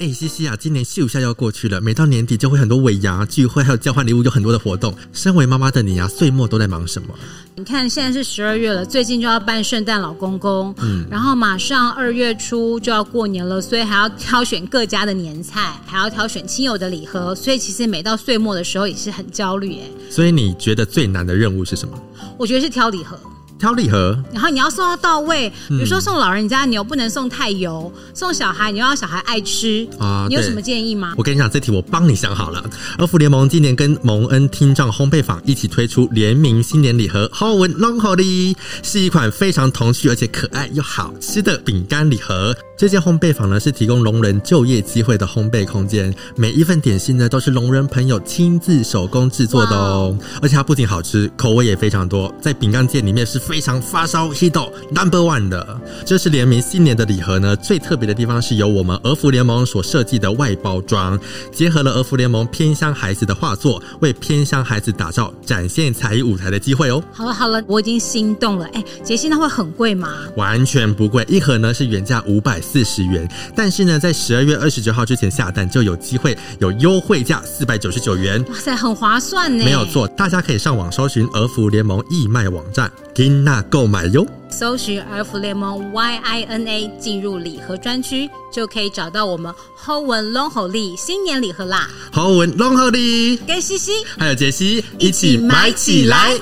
哎，西西啊，今年秀一下要过去了，每到年底就会很多尾牙聚会，还有交换礼物，有很多的活动。身为妈妈的你啊，岁末都在忙什么？你看，现在是十二月了，最近就要办圣诞老公公，嗯，然后马上二月初就要过年了，所以还要挑选各家的年菜，还要挑选亲友的礼盒，所以其实每到岁末的时候也是很焦虑哎。所以你觉得最难的任务是什么？我觉得是挑礼盒。挑礼盒，然后你要送到到位。比如说送老人家，你又不能送太油；送小孩，你又要小孩爱吃啊。你有什么建议吗？我跟你讲，这题我帮你想好了。而福联盟今年跟蒙恩听障烘焙坊一起推出联名新年礼盒，ho 文龙 holy，是一款非常童趣而且可爱又好吃的饼干礼盒。这间烘焙坊呢，是提供聋人就业机会的烘焙空间，每一份点心呢都是聋人朋友亲自手工制作的哦，而且它不仅好吃，口味也非常多，在饼干界里面是非常发烧 hit number one 的。这是联名新年的礼盒呢，最特别的地方是由我们儿福联盟所设计的外包装，结合了儿福联盟偏乡孩子的画作，为偏乡孩子打造展现才艺舞台的机会哦。好了好了，我已经心动了。哎，杰西，那会很贵吗？完全不贵，一盒呢是原价五百。四十元，但是呢，在十二月二十九号之前下单就有机会有优惠价四百九十九元。哇塞，很划算呢！没有错，大家可以上网搜寻儿福联盟义卖网站，金娜购买哟。搜寻儿福联盟 Y I N A，进入礼盒专区，就可以找到我们好闻浓厚利新年礼盒啦。好闻浓厚利，跟西西还有杰西一起买起来。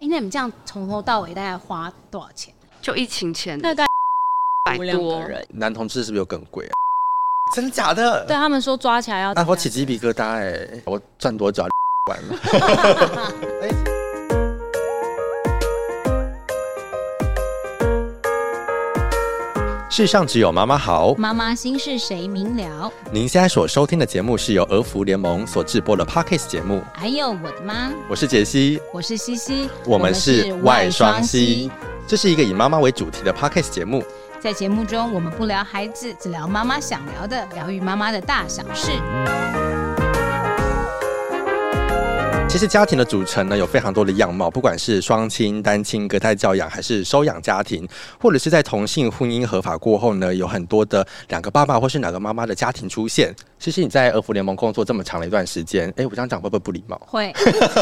你们这样从头到尾大概花多少钱？就疫情前大概百多人。男同志是不是有更贵啊？真的假的？对他们说抓起来要……啊，我起鸡皮疙瘩哎！我赚多少 完了？哎。世上只有妈妈好，妈妈心事谁明了？您现在所收听的节目是由俄福联盟所制播的 Podcast 节目。还有我的妈，我是杰西，我是西西，我们是外双西。这是一个以妈妈为主题的 Podcast 节目。在节目中，我们不聊孩子，只聊妈妈想聊的，疗愈妈妈的大小事。其实家庭的组成呢，有非常多的样貌，不管是双亲、单亲、隔代教养，还是收养家庭，或者是在同性婚姻合法过后呢，有很多的两个爸爸或是两个妈妈的家庭出现。其实你在儿福联盟工作这么长的一段时间，哎，我这样讲会不会不礼貌？会。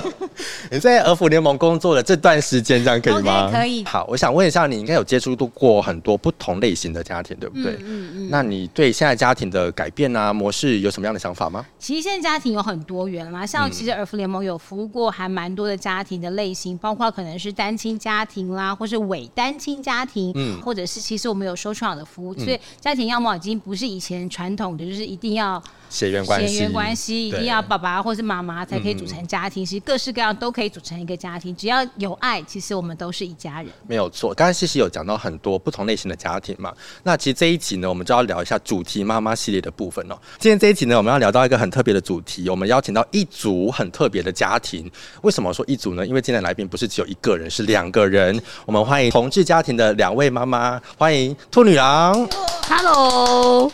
你在儿福联盟工作的这段时间，这样可以吗？Okay, 可以。好，我想问一下，你应该有接触过很多不同类型的家庭，对不对？嗯嗯，嗯。那你对现在家庭的改变啊模式有什么样的想法吗？其实现在家庭有很多元啦，像其实儿福联盟有。服务过还蛮多的家庭的类型，包括可能是单亲家庭啦，或是伪单亲家庭，嗯，或者是其实我们有收创的服务，嗯，所以家庭样貌已经不是以前传统的，就是一定要。血缘关系，血缘关系一定要爸爸或是妈妈才可以组成家庭。其实各式各样都可以组成一个家庭，只要有爱，其实我们都是一家人。没有错，刚才西西有讲到很多不同类型的家庭嘛。那其实这一集呢，我们就要聊一下主题妈妈系列的部分哦。今天这一集呢，我们要聊到一个很特别的主题，我们邀请到一组很特别的家庭。为什么说一组呢？因为今天来宾不是只有一个人，是两个人。我们欢迎同志家庭的两位妈妈，欢迎兔女郎。Hello。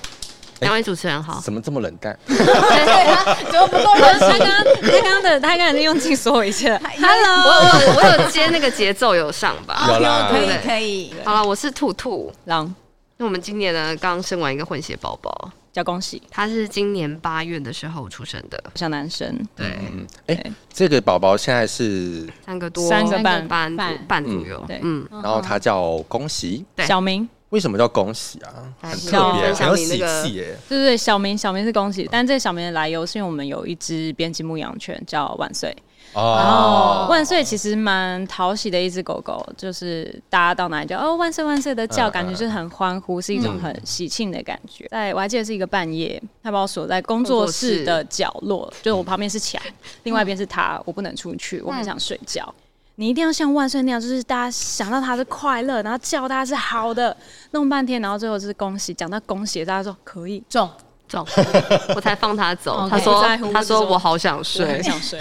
两位主持人好，怎么这么冷淡？对啊，怎么不够热情？他刚他刚刚的他刚才用尽所有一切。Hello，我我我有接那个节奏有上吧？有啦，可以可以。好了，我是兔兔狼。那我们今年呢，刚生完一个混血宝宝，叫恭喜。他是今年八月的时候出生的小男生。对，哎，这个宝宝现在是三个多，三个半半半左右。对，嗯，然后他叫恭喜，小明。为什么叫恭喜啊？很特别，很有喜气耶。对对对，小明小明是恭喜，但这个小明的来由是因为我们有一只边境牧羊犬叫万岁。哦。然后万岁其实蛮讨喜的一只狗狗，就是大家到哪里叫哦万岁万岁的叫，感觉就是很欢呼，是一种很喜庆的感觉。在我还记得是一个半夜，他把我锁在工作室的角落，就我旁边是墙，另外一边是他，我不能出去，我很想睡觉。你一定要像万岁那样，就是大家想到他是快乐，然后叫他是好的，弄半天，然后最后就是恭喜，讲到恭喜，大家说可以中中，我才放他走。他说他说我好想睡，很 想睡。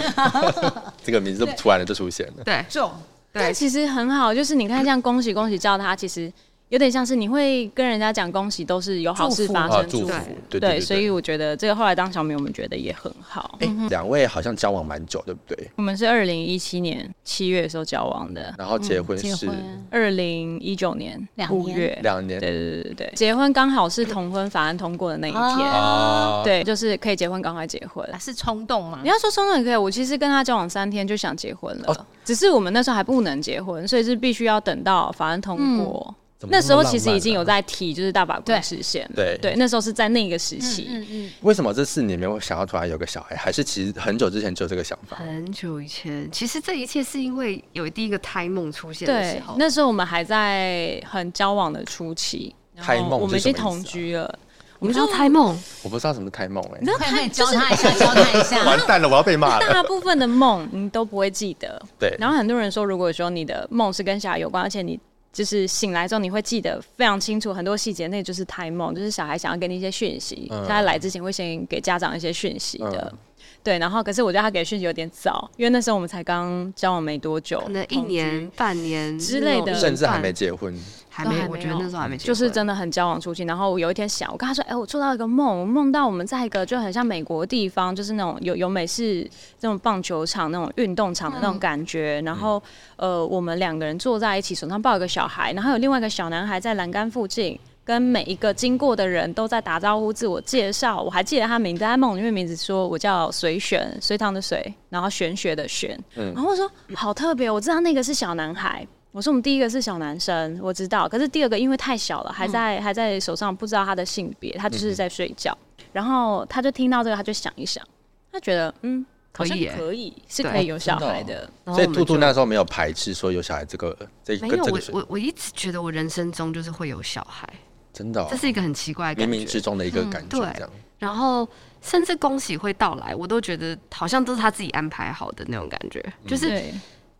这个名字突然的就出现了，对中，对，其实很好，就是你看像恭喜恭喜叫他，其实。有点像是你会跟人家讲恭喜，都是有好事发生，祝福，对对对。所以我觉得这个后来当小米，我们觉得也很好。哎，两位好像交往蛮久，对不对？我们是二零一七年七月的时候交往的，然后结婚是二零一九年五月，两年。对对对对，结婚刚好是同婚法案通过的那一天，对，就是可以结婚，赶快结婚。是冲动吗？你要说冲动也可以，我其实跟他交往三天就想结婚了，只是我们那时候还不能结婚，所以是必须要等到法案通过。那时候其实已经有在提，就是大法官实现。对对，那时候是在那个时期。嗯嗯。为什么这四年没有想要突然有个小孩？还是其实很久之前就有这个想法？很久以前，其实这一切是因为有第一个胎梦出现的时候。那时候我们还在很交往的初期。胎梦，我们已经同居了。我们知道胎梦？我不知道什么是胎梦哎。你可以教他一下，教他一下。完蛋了，我要被骂了。大部分的梦你都不会记得。对。然后很多人说，如果说你的梦是跟小孩有关，而且你。就是醒来之后，你会记得非常清楚很多细节，那就是胎梦，就是小孩想要给你一些讯息，嗯、他来之前会先给家长一些讯息的，嗯、对。然后，可是我觉得他给讯息有点早，因为那时候我们才刚交往没多久，可能一年、半年之类的，甚至还没结婚。还没，我觉得那时候还没结婚，就是真的很交往初期。然后我有一天想，我跟他说：“哎、欸，我做到一个梦，我梦到我们在一个就很像美国的地方，就是那种有有美式这种棒球场、那种运动场的那种感觉。嗯、然后，呃，我们两个人坐在一起，手上抱一个小孩，然后有另外一个小男孩在栏杆附近，跟每一个经过的人都在打招呼、自我介绍。我还记得他名字，在梦里面名字说我叫随玄，隋唐的隋，然后玄学的玄。嗯、然后我说好特别，我知道那个是小男孩。”我说我们第一个是小男生，我知道，可是第二个因为太小了，还在还在手上，不知道他的性别，他就是在睡觉。然后他就听到这个，他就想一想，他觉得嗯，可以可以是可以有小孩的。所以兔兔那时候没有排斥说有小孩这个这个。没有，我我我一直觉得我人生中就是会有小孩，真的，这是一个很奇怪的感觉，冥冥之中的一个感觉。对，然后甚至恭喜会到来，我都觉得好像都是他自己安排好的那种感觉，就是。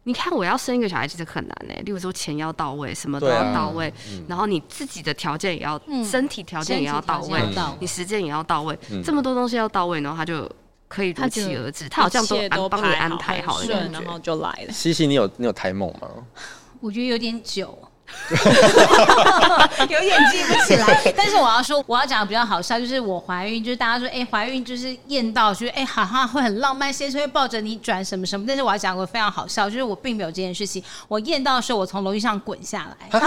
你看，我要生一个小孩其实很难呢。例如说，钱要到位，什么都要到位，然后你自己的条件也要，身体条件也要到位，你时间也要到位，这么多东西要到位，然后他就可以如期而至。他好像都帮你安排好了，然后就来了。西西，你有你有胎梦吗？我觉得有点久。有点记不起来，但是我要说，我要讲的比较好笑，就是我怀孕，就是大家说，哎、欸，怀孕就是验到，就是哎、欸，好像会很浪漫，先生会抱着你转什么什么。但是我要讲个非常好笑，就是我并没有这件事情。我验到的时候，我从楼梯上滚下来，啊、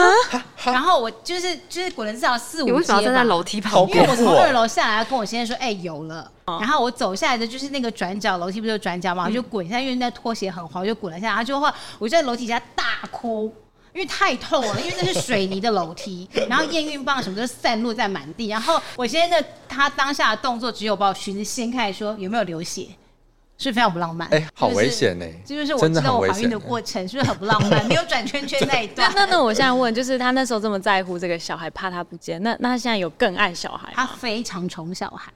然后我就是就是滚了至少四五阶。你为什么要站在楼梯旁边？因为我从二楼下来，跟我先生说，哎、欸，有了。然后我走下来的就是那个转角楼梯，不是有转角嘛，我就滚下，因为那拖鞋很滑，我就滚了下来。然后就话，我就在楼梯下大哭。因为太痛了，因为那是水泥的楼梯，然后验孕棒什么都散落在满地。然后我现在的他当下的动作只有把我裙子掀开，说有没有流血，是非常不浪漫。哎，好危险哎！这就是我知道我怀孕的过程，是不是很不浪漫？没有转圈圈那一段。那那我现在问，就是他那时候这么在乎这个小孩，怕他不见，那那他现在有更爱小孩？他非常宠小孩。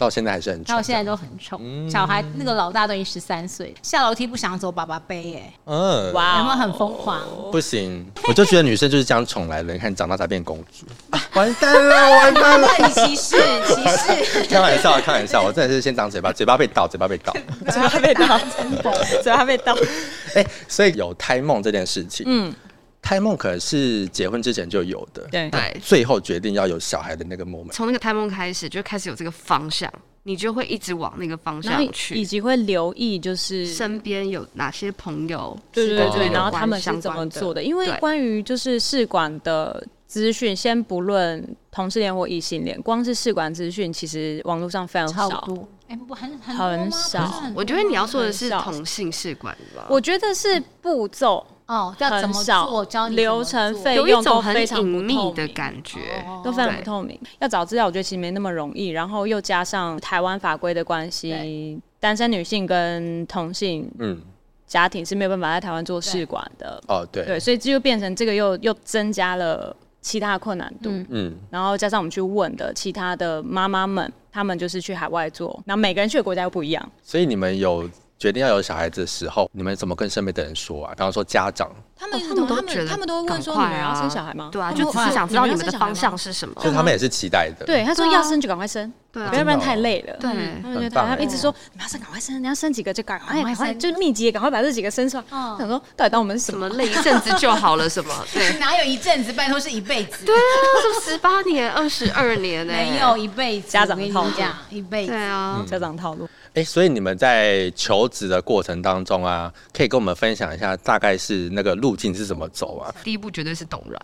到现在还是很宠，到现在都很宠。嗯、小孩那个老大都已经十三岁，下楼梯不想走，爸爸背哎。嗯，哇，有没有很疯狂？不行，我就觉得女生就是这样宠来的。你看长大才变公主，啊、完蛋了，完蛋了！你歧视，歧视！开玩笑，开玩笑，我真的是先长嘴巴，嘴巴被盗，嘴巴被盗，嘴巴被盗，真的，嘴巴被盗。哎、欸，所以有胎梦这件事情，嗯。胎梦可能是结婚之前就有的，对。对，最后决定要有小孩的那个 moment，从那个胎梦开始就开始有这个方向，你就会一直往那个方向去，以及会留意就是身边有哪些朋友，对对对，然后他们是怎么做的，因为关于就是试管的资讯，先不论同性恋或异性恋，光是试管资讯，其实网络上非常少，哎，不很很很少，我觉得你要说的是同性试管吧，我觉得是步骤。哦，要怎么做？教你流程费用都非常隐秘的感觉，都非常不透明。要找资料，我觉得其实没那么容易。然后又加上台湾法规的关系，单身女性跟同性嗯家庭是没有办法在台湾做试管的。哦，对对，所以这就变成这个又又增加了其他的困难度。嗯，然后加上我们去问的其他的妈妈们，他们就是去海外做，那每个人去的国家又不一样。所以你们有。决定要有小孩子的时候，你们怎么跟身边的人说啊？比方说家长，他们他们都觉得他们都会问说，你们要生小孩吗？对啊，就只是想知道你们的方向是什么。所以他们也是期待的。对，他说要生就赶快生，对，要不然太累了。对，他们觉得他们一直说你要生赶快生，你要生几个就赶快赶快就密集，赶快把这几个生出来。想说到底当我们什么累一阵子就好了什么？对，哪有一阵子，拜托是一辈子。对啊，是十八年、二十二年呢，没有一辈子。家长套路，一辈子。对啊，家长套路。哎，所以你们在求职的过程当中啊，可以跟我们分享一下，大概是那个路径是怎么走啊？第一步绝对是董软。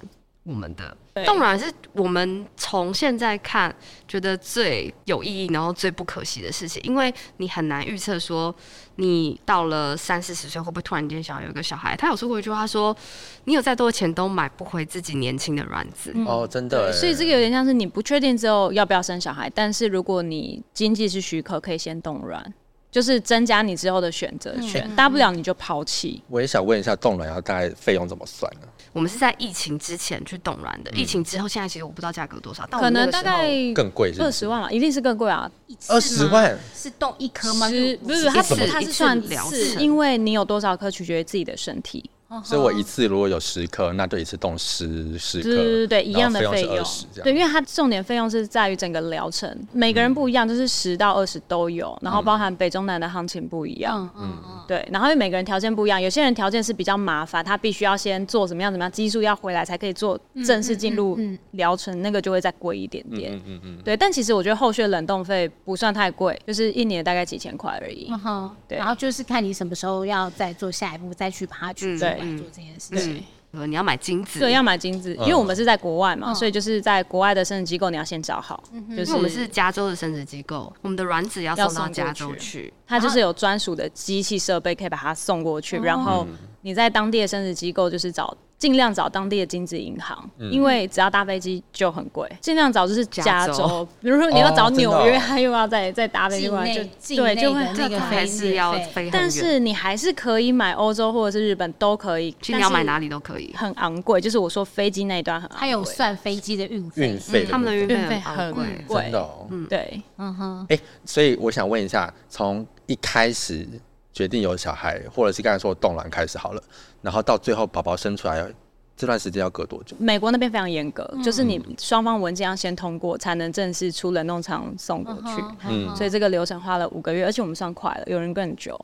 我们的冻卵是我们从现在看觉得最有意义，然后最不可惜的事情，因为你很难预测说你到了三四十岁会不会突然间想要有一个小孩。他有说过一句话说：“你有再多的钱都买不回自己年轻的卵子。嗯”哦，真的。所以这个有点像是你不确定之后要不要生小孩，但是如果你经济是许可，可以先冻卵。就是增加你之后的选择权，大不了你就抛弃。我也想问一下，冻卵要大概费用怎么算呢？我们是在疫情之前去冻卵的，疫情之后现在其实我不知道价格多少，可能大概更贵，二十万了，一定是更贵啊！二十万是冻一颗吗？不是，它是它是算次，因为你有多少颗取决于自己的身体。所以我一次如果有十颗，那就一次冻十十颗，对对对，一样的费用。对，因为它重点费用是在于整个疗程，每个人不一样，就是十到二十都有，然后包含北中南的行情不一样。嗯嗯嗯。对，然后因为每个人条件不一样，有些人条件是比较麻烦，他必须要先做怎么样怎么样，激素要回来才可以做正式进入疗程，那个就会再贵一点点。嗯嗯嗯。对，但其实我觉得后续冷冻费不算太贵，就是一年大概几千块而已。嗯哼。对，然后就是看你什么时候要再做下一步，再去爬去。对。来做这件事情，呃，你要买精子，对，要买精子，因为我们是在国外嘛，所以就是在国外的生殖机构，你要先找好。就是我们是加州的生殖机构，我们的卵子要送到加州去，它就是有专属的机器设备可以把它送过去，然后你在当地的生殖机构就是找。尽量找当地的精子银行，因为只要搭飞机就很贵。尽量找就是加州，比如说你要找纽约，他又要再再搭飞机过来，就对，就会那个还是要飞。但是你还是可以买欧洲或者是日本都可以，你要买哪里都可以，很昂贵。就是我说飞机那一段很昂贵，还有算飞机的运费。运费，他们的运费很贵，真的。嗯，对，嗯哼。哎，所以我想问一下，从一开始决定有小孩，或者是刚才说冻卵开始好了，然后到最后宝宝生出来。这段时间要隔多久？美国那边非常严格，嗯、就是你双方文件要先通过，才能正式出冷冻厂送过去。嗯，所以这个流程花了五个月，而且我们算快了，有人更久。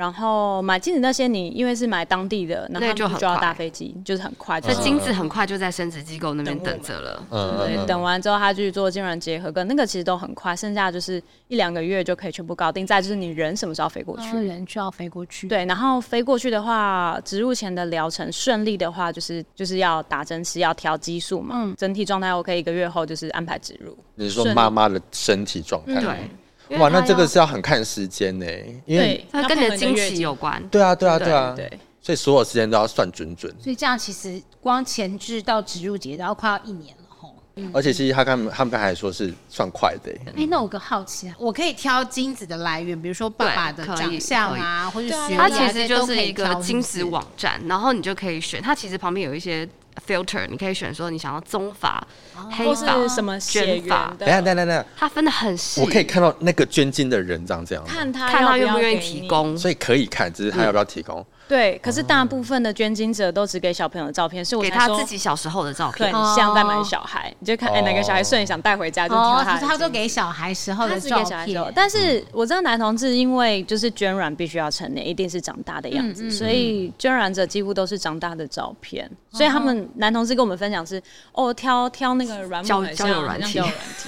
然后买精子那些，你因为是买当地的，那他就就要搭飞机，就是很快。所以精子很快就在生殖机构那边等着了。对，等完之后他去做精卵结合，跟那个其实都很快，剩下就是一两个月就可以全部搞定。再就是你人什么时候飞过去？人就要飞过去。对，然后飞过去的话，植入前的疗程顺利的话，就是就是要打针是要调激素嘛。嗯。整体状态 OK，一个月后就是安排植入。你是说妈妈的身体状态？对。哇，那这个是要很看时间呢，因为它跟你的经期有关。对啊，对啊，对啊，对，所以所有时间都要算准准。所以这样其实光前置到植入节都要快要一年了吼。而且其实他刚他们刚才说是算快的。哎，那我个好奇啊，我可以挑精子的来源，比如说爸爸的长相啊，或者学历，它其实就是一个精子网站，然后你就可以选。它其实旁边有一些。filter，你可以选说你想要棕发、黑发、什么卷发。等下，等下，等下，它分的很细。我可以看到那个捐精的人长这样，看他看他愿不愿意提供，所以可以看，只是他要不要提供。对，可是大部分的捐精者都只给小朋友的照片，是我给他自己小时候的照片，对，像在买小孩，你就看哎哪个小孩顺想带回家就挑他。他都给小孩时候的照片，但是我知道男同志因为就是捐卵必须要成年，一定是长大的样子，所以捐卵者几乎都是长大的照片，所以他们男同志跟我们分享是哦挑挑那个软交交友软体，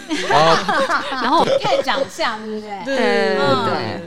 然后 看长相对不对？对对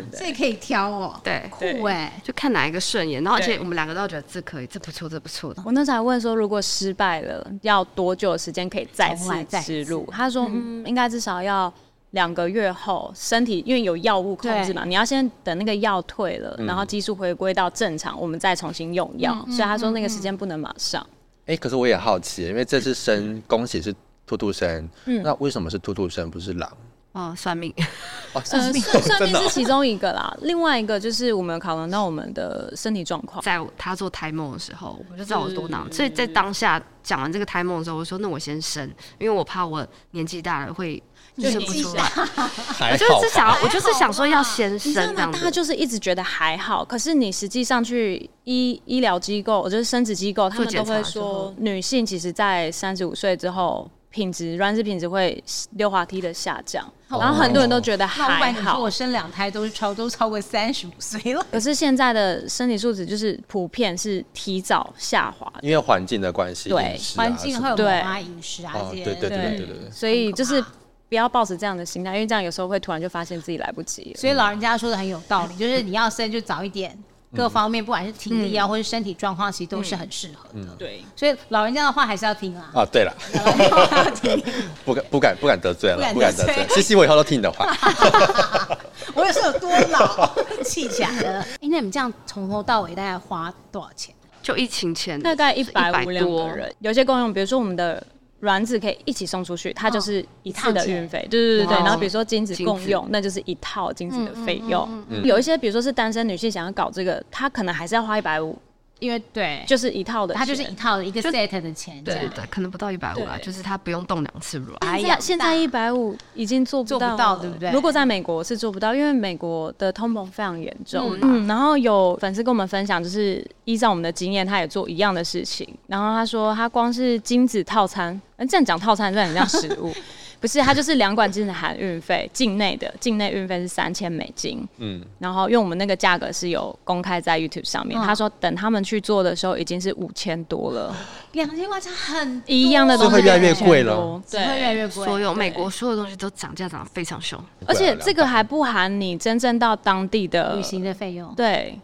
对，所以可以挑哦，对。酷哎，就看哪一个顺眼。然后而且我们两个都觉得这可以，这不错，这不错的。我那时候还问说，如果失败了，要多久的时间可以再次植入？他说，嗯，应该至少要两个月后，身体因为有药物控制嘛，你要先等那个药退了，然后激素回归到正常，我们再重新用药。所以他说那个时间不能马上。哎，可是我也好奇，因为这次生恭喜是兔兔生，那为什么是兔兔生不是狼？哦，算命，哦，算命，算命是其中一个啦。另外一个就是我们考量到我们的身体状况，在他做胎梦的时候，我就知道我多囊。所以在当下讲完这个胎梦的时候，我说那我先生，因为我怕我年纪大了会生不出来。我就是想，我就是想说要先生这样。他就是一直觉得还好，可是你实际上去医医疗机构，我觉得生殖机构，他们都会说，女性其实在三十五岁之后。品质卵子品质会溜滑梯的下降，然后很多人都觉得还好。你说我生两胎都是超都超过三十五岁了，可是现在的身体素质就是普遍是提早下滑，因为环境的关系，对环境会有妈饮食啊这些，对对对。对对，所以就是不要抱持这样的心态，因为这样有时候会突然就发现自己来不及。所以老人家说的很有道理，就是你要生就早一点。各方面，不管是体力啊，或是身体状况，其实都是很适合的。对，所以老人家的话还是要听啊。啊，对了，不敢不敢不敢得罪了，不敢得罪。西西，我以后都听你的话。我也是有多老气起来了。哎，那你们这样从头到尾大概花多少钱？就疫情前大概一百五两个人，有些公用，比如说我们的。卵子可以一起送出去，它就是一次的运费，对对对对。然后比如说精子共用，那就是一套精子的费用。有一些比如说是单身女性想要搞这个，她可能还是要花一百五。因为对，就是一套的，它就是一套的一个 set 的钱，对对，可能不到一百五啊，就是它不用动两次卵。哎呀，现在一百五已经做不到，对不对？如果在美国是做不到，因为美国的通膨非常严重。嗯，然后有粉丝跟我们分享，就是依照我们的经验，他也做一样的事情。然后他说，他光是精子套餐，嗯，这样讲套餐这样很像食物。不是，它就是两管真的含运费，境内的境内运费是三千美金。嗯，然后因为我们那个价格是有公开在 YouTube 上面，他说等他们去做的时候已经是五千多了，两千块钱很一样的东西会越来越贵了，对，会越来越贵。所有美国所有东西都涨价涨得非常凶，而且这个还不含你真正到当地的旅行的费用。对。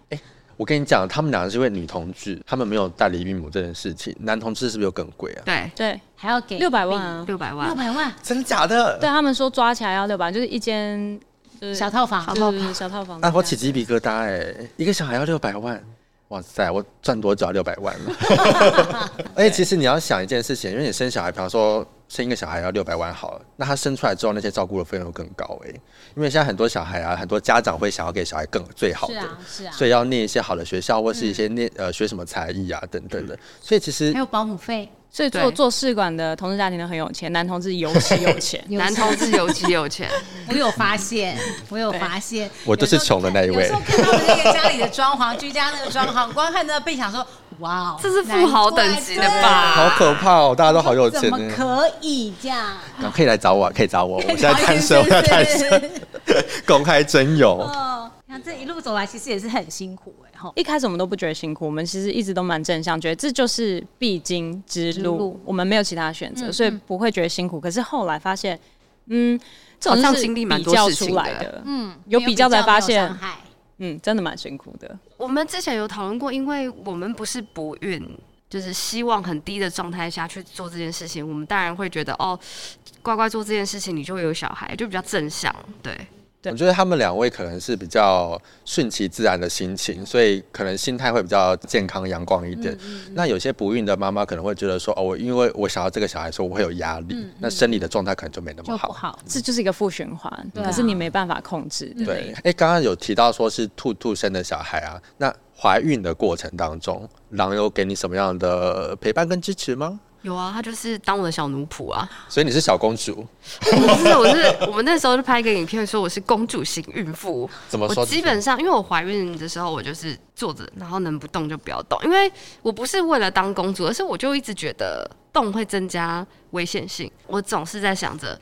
我跟你讲，他们两个是因为女同志，他们没有代理孕母这件事情。男同志是不是又更贵啊？对对，还要给六百万啊，六百万，六百万，真假的？对他们说抓起来要六百万，就是一间小套房，小套房，小套房。啊，我起鸡皮疙瘩哎！一个小孩要六百万，哇塞，我赚多久要六百万了？而且其实你要想一件事情，因为你生小孩，比方说。生一个小孩要六百万好了，那他生出来之后那些照顾的费用更高哎、欸，因为现在很多小孩啊，很多家长会想要给小孩更最好的，是啊，是啊，所以要念一些好的学校，或是一些念、嗯、呃学什么才艺啊等等的，所以其实还有保姆费，所以做做试管的同志家庭都很有钱，男同志尤其有钱，男同志尤其有钱，我有发现，我有发现，我就是穷的那一位，有时候看到那个家里的装潢，居家那个装潢，光看那个背想说。哇哦，这是富豪等级的吧？好可怕哦！大家都好有钱，怎么可以这样？可以来找我，可以找我。我现在单身，我要单身，公开征友。哦，那这一路走来，其实也是很辛苦哎。哈，一开始我们都不觉得辛苦，我们其实一直都蛮正向，觉得这就是必经之路，我们没有其他选择，所以不会觉得辛苦。可是后来发现，嗯，这种是比较出来的，嗯，有比较才发现。嗯，真的蛮辛苦的。我们之前有讨论过，因为我们不是不孕，就是希望很低的状态下去做这件事情。我们当然会觉得，哦，乖乖做这件事情，你就会有小孩，就比较正向，对。对我觉得他们两位可能是比较顺其自然的心情，所以可能心态会比较健康阳光一点。嗯嗯、那有些不孕的妈妈可能会觉得说，哦，我因为我想要这个小孩，说我会有压力，嗯嗯、那生理的状态可能就没那么好。好，这就是一个负循环，可、啊、是你没办法控制。对，哎，刚刚有提到说是兔兔生的小孩啊，那怀孕的过程当中，狼有给你什么样的陪伴跟支持吗？有啊，他就是当我的小奴仆啊。所以你是小公主？不是，我是我们那时候就拍一个影片，说我是公主型孕妇。怎么说？基本上，因为我怀孕的时候，我就是坐着，然后能不动就不要动，因为我不是为了当公主，而是我就一直觉得动会增加危险性。我总是在想着。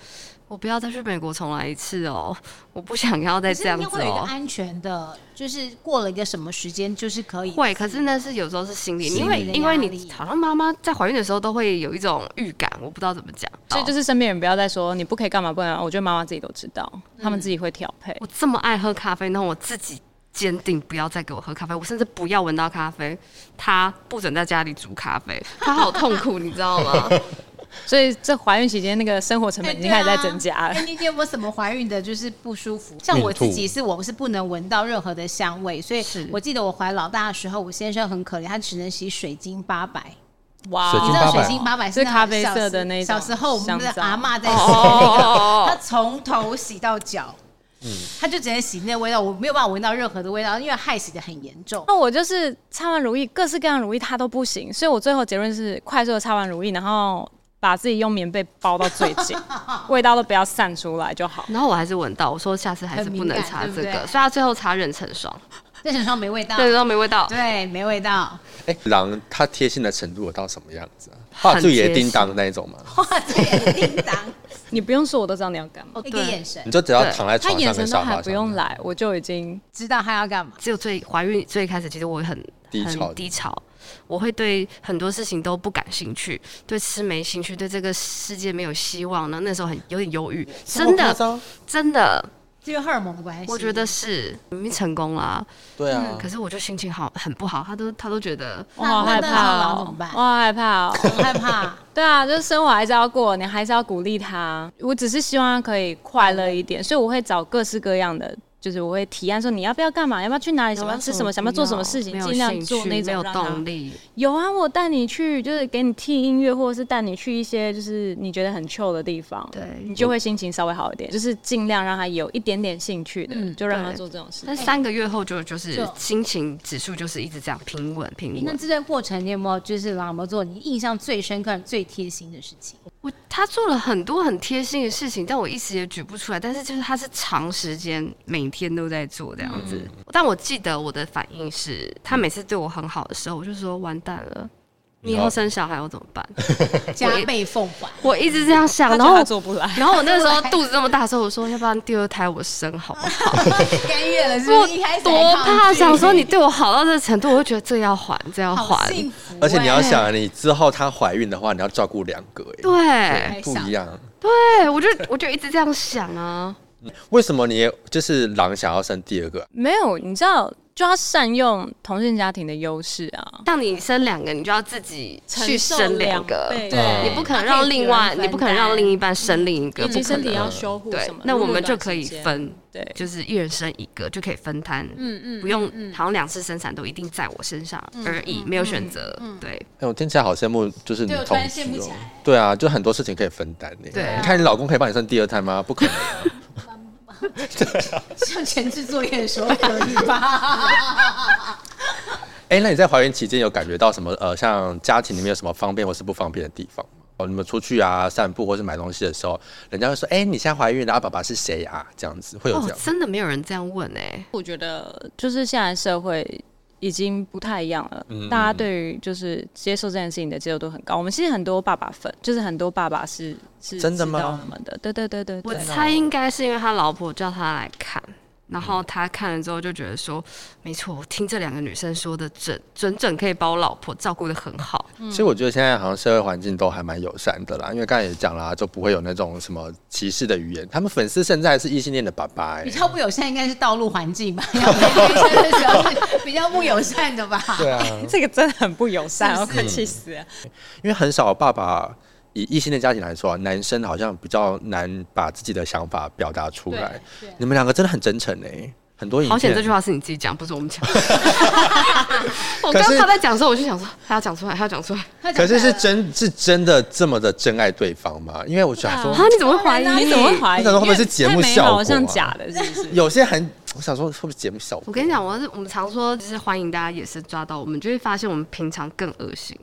我不要再去美国重来一次哦！我不想要再这样子哦。会有一个安全的，就是过了一个什么时间，就是可以。会，可是那是有时候是心理，因为因为你好像妈妈在怀孕的时候都会有一种预感，我不知道怎么讲。所以就是身边人不要再说你不可以干嘛不能，我觉得妈妈自己都知道，他们自己会调配。我这么爱喝咖啡，那我自己坚定不要再给我喝咖啡，我甚至不要闻到咖啡。他不准在家里煮咖啡，他好痛苦，你知道吗？所以这怀孕期间那个生活成本已经开始在增加了。哎，你有没有什么怀孕的就是不舒服？像我自己是我是不能闻到任何的香味，所以我记得我怀老大的时候，我先生很可怜，他只能洗水晶八百。哇，你知道水晶八百是咖啡色的那种？小时候我们的阿嬷在洗那个，他从头洗到脚，嗯，他就只能洗那味道，我没有办法闻到任何的味道，因为害死的很严重。那我就是擦完乳液，各式各样乳液他都不行，所以我最后结论是快速的擦完乳液，然后。把自己用棉被包到最紧，味道都不要散出来就好。然后我还是闻到，我说下次还是不能擦这个，所以他最后擦润唇霜。润唇霜没味道，润唇霜没味道，对，没味道。哎，狼它贴心的程度有到什么样子啊？画最也叮当那一种吗？画最也叮当，你不用说，我都知道你要干嘛。一个眼神，你就只要躺在床上，他眼神都还不用来，我就已经知道他要干嘛。只有最怀孕最开始，其实我会很低潮，低潮，我会对很多事情都不感兴趣，对吃没兴趣，对这个世界没有希望呢。那时候很有点忧郁，真的，真的。因为荷尔蒙的关系，我觉得是明明成功了，对啊、嗯，可是我就心情好很不好，他都他都觉得我好害怕，怎么办？我好害怕哦，很害怕。对啊，就是生活还是要过，你还是要鼓励他。我只是希望他可以快乐一点，所以我会找各式各样的。就是我会提案说，你要不要干嘛？要不要去哪里？想要吃什么？想不要做什么事情？尽量做那种让他动力。有啊，我带你去，就是给你听音乐，或者是带你去一些就是你觉得很 chill 的地方，对，你就会心情稍微好一点。就是尽量让他有一点点兴趣的，就让他做这种事。但三个月后就就是心情指数就是一直这样平稳平稳。那这段过程你有没有就是让我们做你印象最深刻、最贴心的事情？我他做了很多很贴心的事情，但我一时也举不出来。但是就是他是长时间每天都在做这样子。嗯、但我记得我的反应是，他每次对我很好的时候，我就说完蛋了。你以后生小孩我怎么办？加倍奉还。我一直这样想，然后做不来。然后我那时候肚子这么大的时候，我说要不然第二胎我生好不好？甘愿了是不多怕，想说你对我好到这个程度，我就觉得这要还，这要还。欸、而且你要想，你之后她怀孕的话，你要照顾两个，哎，对，不一样。对，我就我就一直这样想啊。为什么你就是狼想要生第二个？没有，你知道。就要善用同性家庭的优势啊！当你生两个，你就要自己去生两个，对，你不可能让另外，你不可能让另一半生另一个，自己身体要修护什么？那我们就可以分，对，就是一人生一个就可以分摊，嗯嗯，不用好像两次生产都一定在我身上而已，没有选择，对。哎，我听起来好羡慕，就是你同居哦，对啊，就很多事情可以分担呢。对，你看你老公可以帮你生第二胎吗？不可能。像前置作业的时候可以吧？哎、欸，那你在怀孕期间有感觉到什么？呃，像家庭里面有什么方便或是不方便的地方吗？哦，你们出去啊、散步或是买东西的时候，人家会说：“哎、欸，你现在怀孕了，爸爸是谁啊？”这样子会有这样、哦？真的没有人这样问哎、欸。我觉得就是现在社会。已经不太一样了，嗯、大家对于就是接受这件事情的接受度很高。我们其实很多爸爸粉，就是很多爸爸是是真的吗？的，对对对对，对。我猜应该是因为他老婆叫他来看。然后他看了之后就觉得说，没错，我听这两个女生说的准，准准可以把我老婆照顾的很好。其实我觉得现在好像社会环境都还蛮友善的啦，因为刚才也讲了，就不会有那种什么歧视的语言。他们粉丝现在是异性恋的爸爸、欸，比较不友善应该是道路环境吧？要不是比较不友善的吧？对啊，这个真的很不友善，我快气死了。因为很少爸爸。以异性的家庭来说，男生好像比较难把自己的想法表达出来。你们两个真的很真诚哎，很多影片。好险，这句话是你自己讲，不是我们讲。我刚刚他在讲的时候，我就想说，他要讲出来，他要讲出来。可是是真是真的这么的真爱对方吗？因为我想说，啊，你怎么会怀疑？你怎么会怀疑？你想说会不会是节目效果？像假的，是不是？有些很，我想说会不会节目效果？我跟你讲，我是我们常说，就是欢迎大家也是抓到我们，就会发现我们平常更恶心。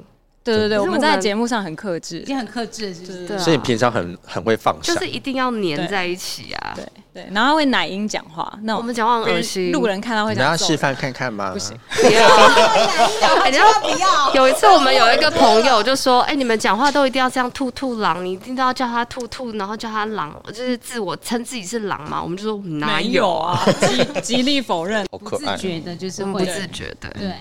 对对对，我们在节目上很克制，已经很克制，就是所以你平常很很会放下，就是一定要黏在一起啊。对对，然后会奶音讲话，那我们讲话很恶心，路人看到会。你要示范看看吗？不行，不要。然后 不要。有一次我们有一个朋友就说：“哎，你们讲话都一定要这样兔兔狼，你一定都要叫他兔兔，然后叫他狼，就是自我称自己是狼嘛。”我们就说哪有啊，极极力否认，好可爱，自觉的就是不自觉的，对。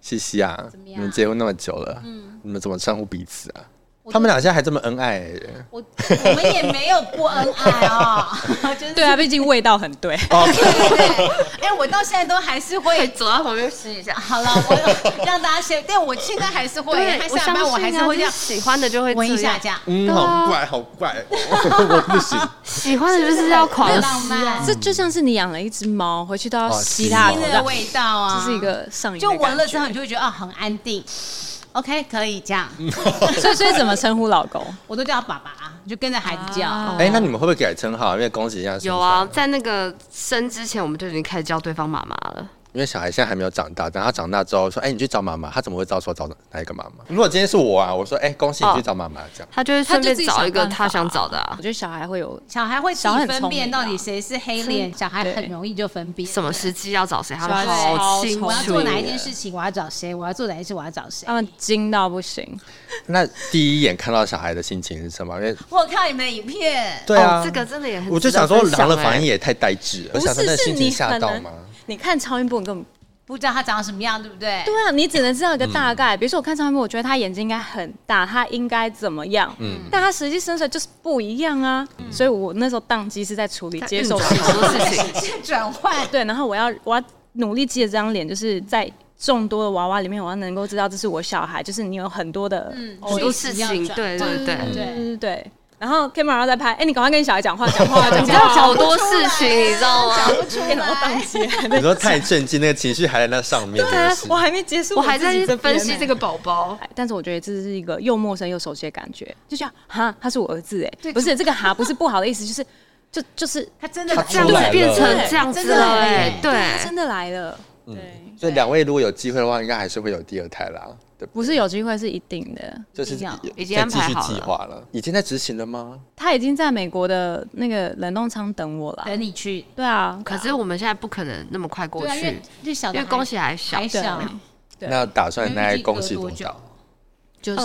西西啊，你们结婚那么久了，你们怎么称呼彼此啊？他们俩现在还这么恩爱，我我们也没有不恩爱啊，就是。对啊，毕竟味道很对。对对对，哎，我到现在都还是会。走到旁边试一下。好了，我让大家先，但我现在还是会，他下班我还是会这样，喜欢的就会闻一下这样。嗯，好怪，好怪，我不行。喜欢的就是要狂浪漫，这就像是你养了一只猫，回去都要吸它的味道啊，这是一个上瘾，就闻了之后你就会觉得啊，很安定。OK，可以这样。所以，所以怎么称呼老公？我都叫他爸爸，就跟着孩子叫。哎，那你们会不会改称号？因为恭喜一下。有啊，在那个生之前，我们就已经开始叫对方妈妈了。因为小孩现在还没有长大，等他长大之后说：“哎、欸，你去找妈妈。”他怎么会知道说找哪一个妈妈？如果今天是我啊，我说：“哎、欸，恭喜你去找妈妈。”这样他就是顺便找一个他想找的啊。我觉得小孩会有小孩会自己分辨到底谁是黑脸，小孩很容易就分辨什么时机要找谁，他们好清楚。我要做哪一件事情，我要找谁？我要做哪一件事，我要找谁？他们精到不行。那第一眼看到小孩的心情是什么？因为我看你们的影片，对啊，这个真的也很，我就想说狼的反应也太呆滞了。我想说那心情吓到吗？你看超音波，你根本不知道他长得什么样，对不对？对啊，你只能知道一个大概。比如说我看超音波，我觉得他眼睛应该很大，他应该怎么样？嗯，但他实际生出来就是不一样啊。所以我那时候宕机是在处理接受很多事情，转换。对，然后我要我要努力记得这张脸，就是在众多的娃娃里面，我要能够知道这是我小孩。就是你有很多的很多事情，对对对对对。然后 camera 在拍，哎，你赶快跟你小孩讲话，讲话，讲话，好多事情，你知道吗？讲不出来，然后当机。你说太震惊，那个情绪还在那上面。对啊，我还没结束，我还在分析这个宝宝。但是我觉得这是一个又陌生又熟悉的感觉，就像哈，他是我儿子，哎，不是这个哈，不是不好的意思，就是就就是他真的这样变成这样子了，哎，对，真的来了。对，所以两位如果有机会的话，应该还是会有第二胎啦。不是有机会，是一定的，就是已经安排好计划了，已经在执行了吗？他已经在美国的那个冷冻仓等我了，等你去。对啊，可是我们现在不可能那么快过去，因为恭喜还小，那打算大概恭喜多久？就是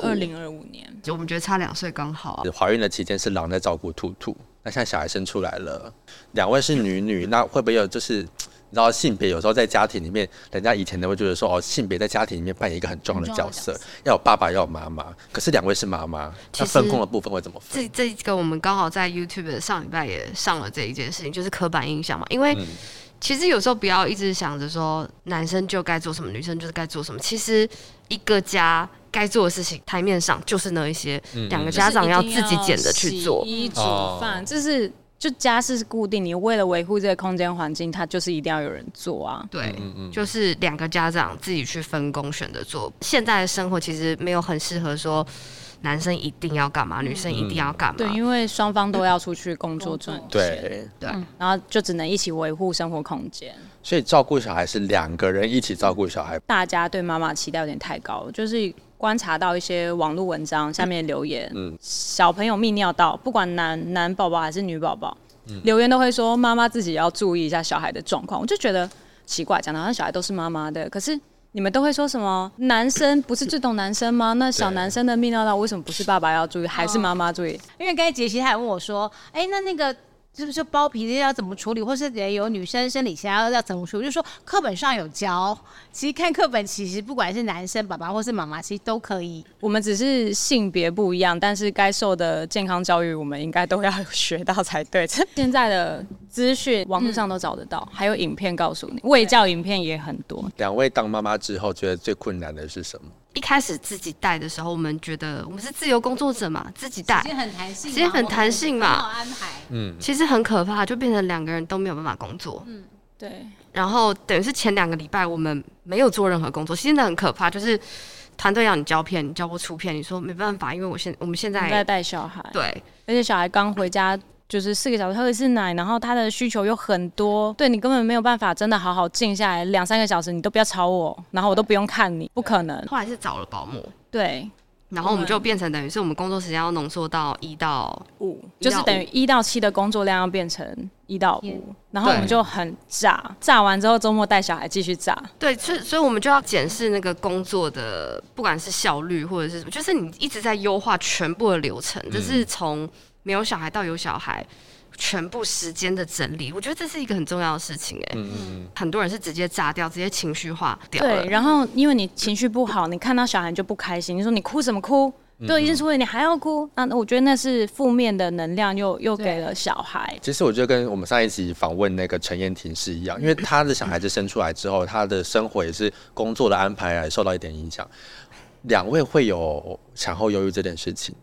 二零二五年，就我们觉得差两岁刚好。怀孕的期间是狼在照顾兔兔，那现在小孩生出来了，两位是女女，那会不会有就是？你知道性别有时候在家庭里面，人家以前都会觉得说哦，性别在家庭里面扮演一个很重要的角色，角色要有爸爸，要有妈妈。可是两位是妈妈，那分工的部分会怎么分？这这个我们刚好在 YouTube 上礼拜也上了这一件事情，就是刻板印象嘛。因为其实有时候不要一直想着说男生就该做什么，女生就是该做什么。其实一个家该做的事情，台面上就是那一些，两个家长要自己捡的去做，洗衣煮饭，这是。就家事是固定，你为了维护这个空间环境，它就是一定要有人做啊。对，就是两个家长自己去分工选择做。现在的生活其实没有很适合说男生一定要干嘛，女生一定要干嘛。对，因为双方都要出去工作赚钱。对对，然后就只能一起维护生活空间。所以照顾小孩是两个人一起照顾小孩。大家对妈妈期待有点太高了，就是。观察到一些网络文章下面留言，嗯，小朋友泌尿道，不管男男宝宝还是女宝宝，嗯，留言都会说妈妈自己要注意一下小孩的状况。我就觉得奇怪，讲的好像小孩都是妈妈的，可是你们都会说什么男生不是最懂男生吗？那小男生的泌尿道为什么不是爸爸要注意，还是妈妈注意？因为刚才杰西他还问我说，哎、欸，那那个。是不是包皮要怎么处理，或是得有女生生理期要要怎么处理？就是说课本上有教，其实看课本，其实不管是男生爸爸或是妈妈，其实都可以。我们只是性别不一样，但是该受的健康教育，我们应该都要 学到才对。现在的资讯网络上都找得到，嗯、还有影片告诉你，卫教影片也很多。两位当妈妈之后，觉得最困难的是什么？一开始自己带的时候，我们觉得我们是自由工作者嘛，自己带，时间很弹性，时间很弹性嘛，好安排。嗯，其实很可怕，就变成两个人都没有办法工作。嗯，对。然后等于是前两个礼拜我们没有做任何工作，其实真的很可怕，就是团队要你交片，你交不出片，你说没办法，因为我现我们现在在带小孩，对，而且小孩刚回家。就是四个小时喝一次奶，然后他的需求又很多，对你根本没有办法真的好好静下来两三个小时，你都不要吵我，然后我都不用看你，不可能。后来是找了保姆，对，然后我们就变成等于是我们工作时间要浓缩到一到五，就是等于一到七的工作量要变成一到五，然后我们就很炸，炸完之后周末带小孩继续炸。对，所以所以我们就要检视那个工作的，不管是效率或者是什么，就是你一直在优化全部的流程，就是从。没有小孩到有小孩，全部时间的整理，我觉得这是一个很重要的事情哎。嗯嗯。很多人是直接炸掉，直接情绪化掉。对，然后因为你情绪不好，你看到小孩就不开心，你说你哭什么哭？都已经出来，你还要哭？那我觉得那是负面的能量又，又又给了小孩。其实我觉得跟我们上一集访问那个陈燕婷是一样，因为他的小孩子生出来之后，他的生活也是工作的安排啊，受到一点影响。两位会有产后忧郁这件事情？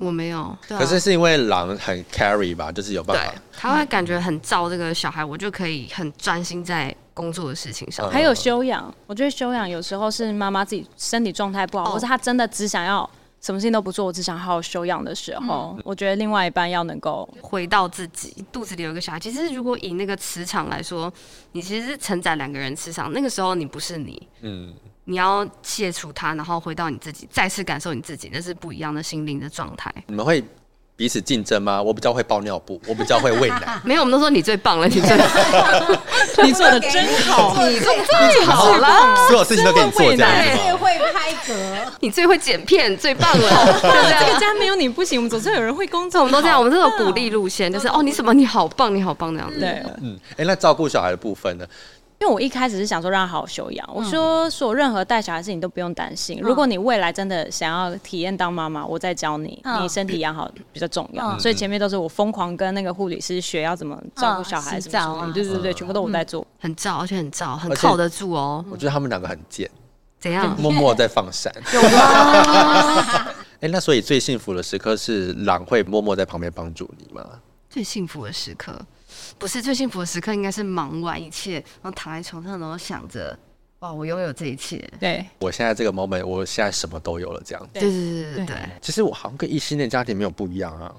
我没有，可是是因为狼很 carry 吧，就是有办法，他会感觉很照这个小孩，我就可以很专心在工作的事情上。还有修养，我觉得修养有时候是妈妈自己身体状态不好，或是她真的只想要什么事情都不做，我只想好好休养的时候，嗯、我觉得另外一半要能够回到自己肚子里有一个小孩。其实如果以那个磁场来说，你其实是承载两个人磁场，那个时候你不是你，嗯，你要卸除它，然后回到你自己，再次感受你自己，那是不一样的心灵的状态。你们会。彼此竞争吗？我比较会包尿布，我比较会喂奶。没有，我们都说你最棒了，你最，你做的真好，你做最好了，所有事情都给你做这样。最会拍嗝，你最会剪片，最棒了。对 这个家没有你不行，我们总是有人会工作。我们都这样，我们这种鼓励路线，就是哦，你什么你好棒，你好棒那样子。对，嗯，哎，那照顾小孩的部分呢？因为我一开始是想说让他好好休养，我说说任何带小孩的事情都不用担心。如果你未来真的想要体验当妈妈，我再教你，你身体养好比较重要。所以前面都是我疯狂跟那个护理师学要怎么照顾小孩，什么对对对，全部都我在做，很照，而且很照，很靠得住哦。我觉得他们两个很贱，怎样？默默在放闪。哎，那所以最幸福的时刻是狼会默默在旁边帮助你吗？最幸福的时刻。不是最幸福的时刻，应该是忙完一切，然后躺在床上，然后想着，哇，我拥有这一切。对，我现在这个 moment，我现在什么都有了，这样。对对对对对。其实我好像跟异性恋家庭没有不一样啊。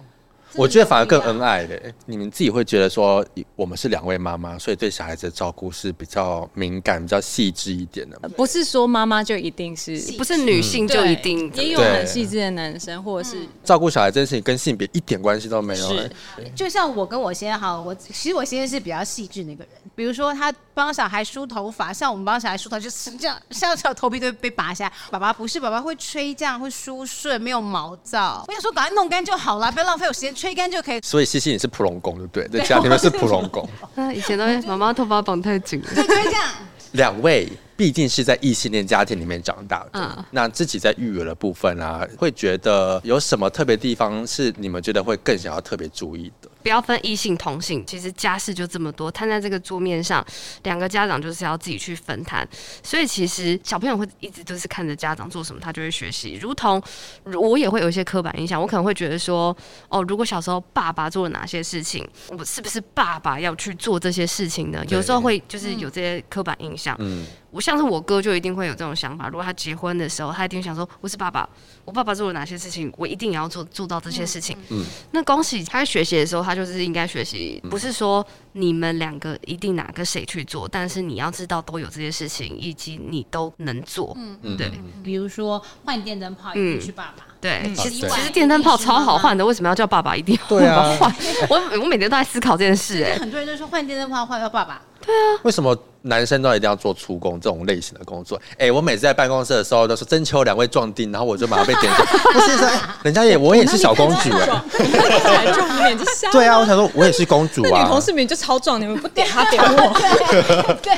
我觉得反而更恩爱的，你们自己会觉得说，我们是两位妈妈，所以对小孩子的照顾是比较敏感、比较细致一点的。不是说妈妈就一定是，不是女性就一定，也有很细致的男生，或者是照顾小孩这件事情跟性别一点关系都没有。是，就像我跟我先生哈，我其实我先生是比较细致那个人，比如说他帮小孩梳头发，像我们帮小孩梳头就是这样，像小头皮都被拔下来。爸爸不是，爸爸会吹这样会梳顺，没有毛躁。我想说，赶快弄干就好了，不要浪费我时间。吹干就可以，所以西西你是普龙宫，对不对？在家里面是普龙宫。以前都妈妈头发绑太紧了，就这样。两位毕竟是在异性恋家庭里面长大的，嗯，那自己在育儿的部分啊，会觉得有什么特别地方是你们觉得会更想要特别注意的？不要分异性同性，其实家事就这么多，摊在这个桌面上，两个家长就是要自己去分摊。所以其实小朋友会一直都是看着家长做什么，他就会学习。如同我也会有一些刻板印象，我可能会觉得说，哦，如果小时候爸爸做了哪些事情，我是不是爸爸要去做这些事情呢？有时候会就是有这些刻板印象。嗯。我像是我哥就一定会有这种想法，如果他结婚的时候，他一定想说，我是爸爸，我爸爸做了哪些事情，我一定也要做做到这些事情。嗯，那恭喜他在学习的时候，他就是应该学习，不是说你们两个一定哪个谁去做，但是你要知道都有这些事情，以及你都能做。嗯，对，比如说换电灯泡，一定是爸爸。对，其实其实电灯泡超好换的，为什么要叫爸爸一定要换？我我每天都在思考这件事。哎，很多人都说换电灯泡换要爸爸。对啊，为什么？男生都一定要做出工这种类型的工作。哎、欸，我每次在办公室的时候都说征求两位壮丁，然后我就马上被点中。不是说，人家也我也是小公主 哎、欸。对啊，我想说我也是公主啊。女同事明明就超壮，你们不点她点我。对，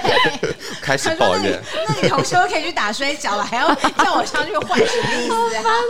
开始抱怨。那你同事都可以去打摔跤了，还要叫我上去换什么意思？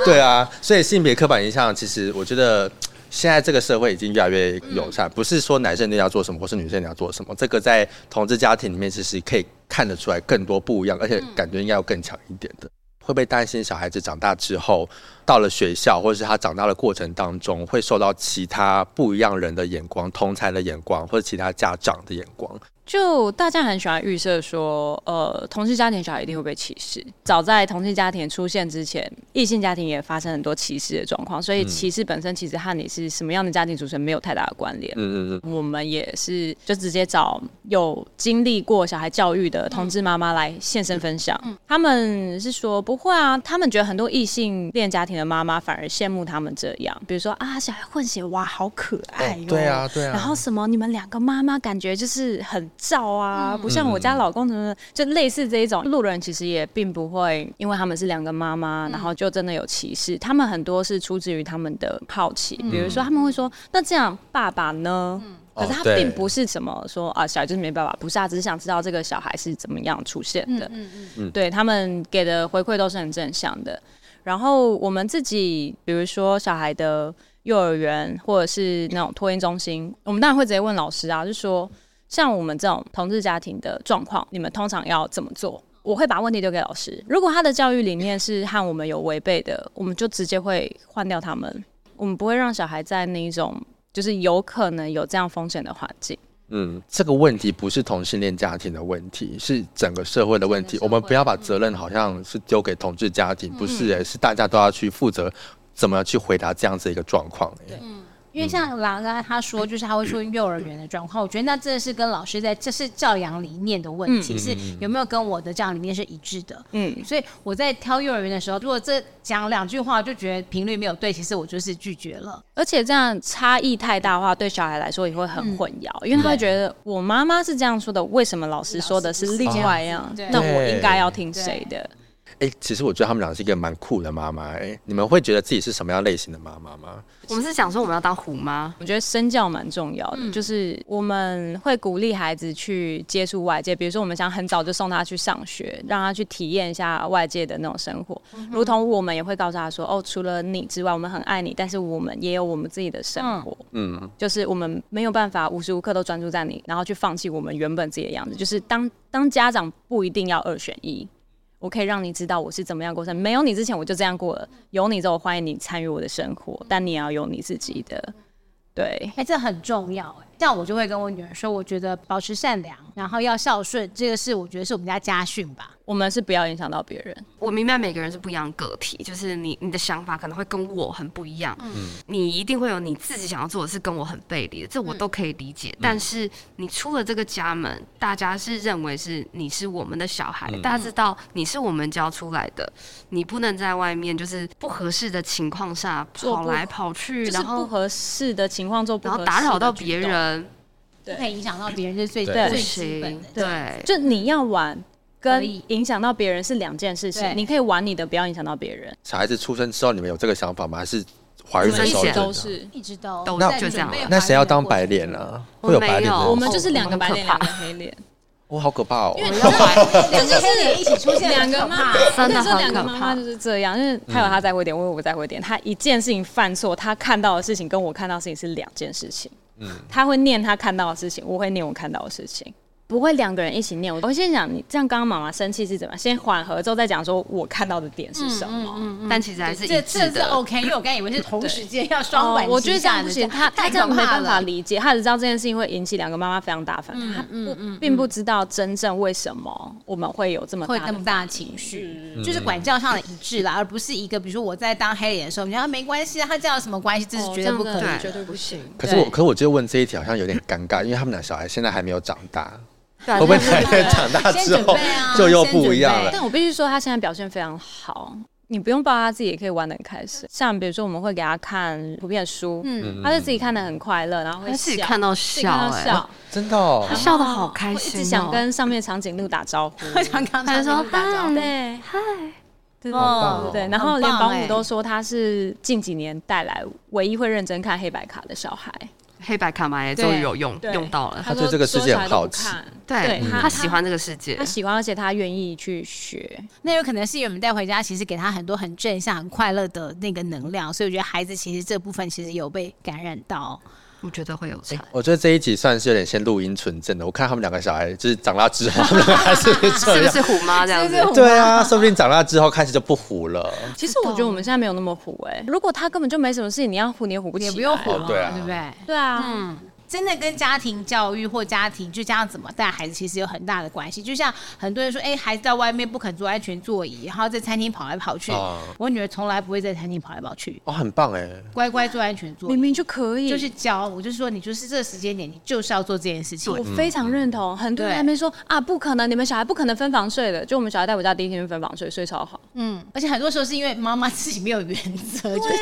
对啊，所以性别刻板印象，其实我觉得。现在这个社会已经越来越友善，不是说男生你要做什么，或是女生你要做什么，这个在同志家庭里面其实可以看得出来更多不一样，而且感觉应该要更强一点的。会不会担心小孩子长大之后，到了学校，或者是他长大的过程当中，会受到其他不一样人的眼光、同才的眼光，或者其他家长的眼光？就大家很喜欢预设说，呃，同性家庭小孩一定会被歧视。早在同性家庭出现之前，异性家庭也发生很多歧视的状况。所以歧视本身其实和你是什么样的家庭组成没有太大的关联。嗯嗯嗯。我们也是就直接找有经历过小孩教育的同志妈妈来现身分享。嗯。他们是说不会啊，他们觉得很多异性恋家庭的妈妈反而羡慕他们这样。比如说啊，小孩混血哇，好可爱哟。对啊对啊。然后什么，你们两个妈妈感觉就是很。照啊，不像我家老公什么，就类似这一种路人，其实也并不会，因为他们是两个妈妈，然后就真的有歧视。他们很多是出自于他们的好奇，比如说他们会说，那这样爸爸呢？可是他并不是什么说啊，小孩就是没办法，不是，啊只是想知道这个小孩是怎么样出现的。嗯嗯嗯，对，他们给的回馈都是很正向的。然后我们自己，比如说小孩的幼儿园或者是那种托婴中心，我们当然会直接问老师啊，就说。像我们这种同志家庭的状况，你们通常要怎么做？我会把问题丢给老师。如果他的教育理念是和我们有违背的，我们就直接会换掉他们。我们不会让小孩在那一种就是有可能有这样风险的环境。嗯，这个问题不是同性恋家庭的问题，是整个社会的问题。我们不要把责任好像是丢给同志家庭，嗯、不是诶、欸，是大家都要去负责，怎么去回答这样子一个状况、欸？对。嗯因为像刚才他说，就是他会说幼儿园的状况，我觉得那真的是跟老师在这是教养理念的问题，是有没有跟我的教养理念是一致的。嗯，所以我在挑幼儿园的时候，如果这讲两句话就觉得频率没有对，其实我就是拒绝了。而且这样差异太大的话，对小孩来说也会很混淆，因为他会觉得我妈妈是这样说的，为什么老师说的是另外一样？那我应该要听谁的？哎、欸，其实我觉得他们俩是一个蛮酷的妈妈。哎，你们会觉得自己是什么样类型的妈妈吗？我们是想说我们要当虎妈。我觉得身教蛮重要的，嗯、就是我们会鼓励孩子去接触外界，比如说我们想很早就送他去上学，让他去体验一下外界的那种生活。嗯、如同我们也会告诉他说：“哦，除了你之外，我们很爱你，但是我们也有我们自己的生活。”嗯，就是我们没有办法无时无刻都专注在你，然后去放弃我们原本自己的样子。就是当当家长不一定要二选一。我可以让你知道我是怎么样过生，没有你之前我就这样过了，有你之后欢迎你参与我的生活，但你也要有你自己的，对，哎、这很重要哎。样我就会跟我女儿说，我觉得保持善良，然后要孝顺，这个是我觉得是我们家家训吧。我们是不要影响到别人。我明白每个人是不一样的个体，就是你你的想法可能会跟我很不一样。嗯，你一定会有你自己想要做的事跟我很背离的，这我都可以理解。嗯、但是你出了这个家门，大家是认为是你是我们的小孩，嗯、大家知道你是我们教出来的，你不能在外面就是不合适的情况下跑来跑去，然后不合适的情况做不，然后打扰到别人。对，会影响到别人，是最最基本的。对，就你要玩，跟影响到别人是两件事情。你可以玩你的，不要影响到别人。小孩子出生之后，你们有这个想法吗？还是怀孕的时候都是一直都都就这样？那谁要当白脸呢？会有白脸？我们就是两个白脸，两个黑脸。我，好可怕哦！因为 两个黑脸一起出现，两个妈妈真的很可怕。两个妈妈就是这样，因为他有他在乎点，我有我在乎点。他一件事情犯错，他看到的事情跟我看到的事情是两件事情。嗯，他会念他看到的事情，我会念我看到的事情。不会两个人一起念。我先讲你这样，刚刚妈妈生气是怎么？先缓和之后再讲说我看到的点是什么。但其实还是这这是 OK，因为我刚以为是同时间要双管。我觉得这样不行，他他这样没办法理解，他只知道这件事情会引起两个妈妈非常大反应，他不并不知道真正为什么我们会有这么会那么大的情绪，就是管教上的一致啦，而不是一个比如说我在当黑脸的时候，你说没关系啊，他这样有什么关系？这是绝对不可能，绝对不行。可是我可是我就问这一题好像有点尴尬，因为他们俩小孩现在还没有长大。会不会哪天长大之后就又不一样了？但我必须说，他现在表现非常好。你不用抱他，自己也可以玩的很开心。像比如说，我们会给他看图片书，嗯，他就自己看的很快乐，然后会自己看到笑，笑，真的，他笑的好开心，一直 想跟上面长颈鹿打招呼，想跟他说嗨，对，嗨，对对对，然后连保姆都说他是近几年带来唯一会认真看黑白卡的小孩。黑白卡玛也终于有用用到了，他对这个世界很好奇，对他喜欢这个世界，他喜欢，而且他愿意去学。那有可能是因为我们带回家，其实给他很多很正向、很快乐的那个能量，所以我觉得孩子其实这部分其实有被感染到。我觉得会有差。我觉得这一集算是有点先录音纯正的。我看他们两个小孩就是长大之后，他们还是这样，是不是虎妈这样子？对啊，说不定长大之后开始就不虎了。其实我觉得我们现在没有那么虎哎。如果他根本就没什么事情，你要虎你也虎不起来，也不用虎了，对啊，对不对？对啊，嗯。真的跟家庭教育或家庭就家长怎么带孩子，其实有很大的关系。就像很多人说，哎、欸，孩子在外面不肯坐安全座椅，然后在餐厅跑来跑去。哦、我女儿从来不会在餐厅跑来跑去。哦，很棒哎，乖乖坐安全座椅，明明就可以。就是教我，就是说你就是这个时间点，你就是要做这件事情。我非常认同。很多人还没说啊，不可能，你们小孩不可能分房睡的。就我们小孩带回家第一天就分房睡，睡超好。嗯，而且很多时候是因为妈妈自己没有原则，就是